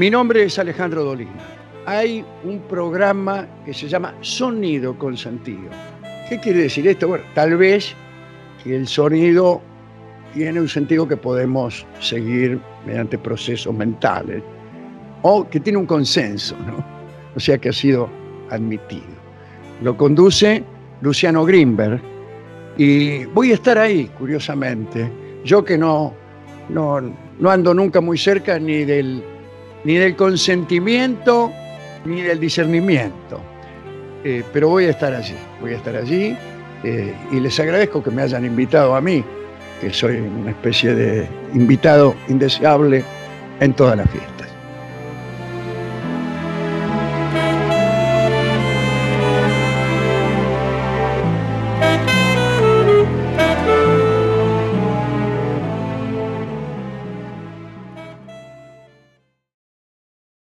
Mi nombre es Alejandro Dolina. Hay un programa que se llama Sonido con Sentido. ¿Qué quiere decir esto? Bueno, tal vez que el sonido tiene un sentido que podemos seguir mediante procesos mentales o que tiene un consenso, ¿no? O sea que ha sido admitido. Lo conduce Luciano Grimberg y voy a estar ahí, curiosamente. Yo que no, no, no ando nunca muy cerca ni del, ni del consentimiento ni del discernimiento. Eh, pero voy a estar allí, voy a estar allí eh, y les agradezco que me hayan invitado a mí, que soy una especie de invitado indeseable en toda la fiesta.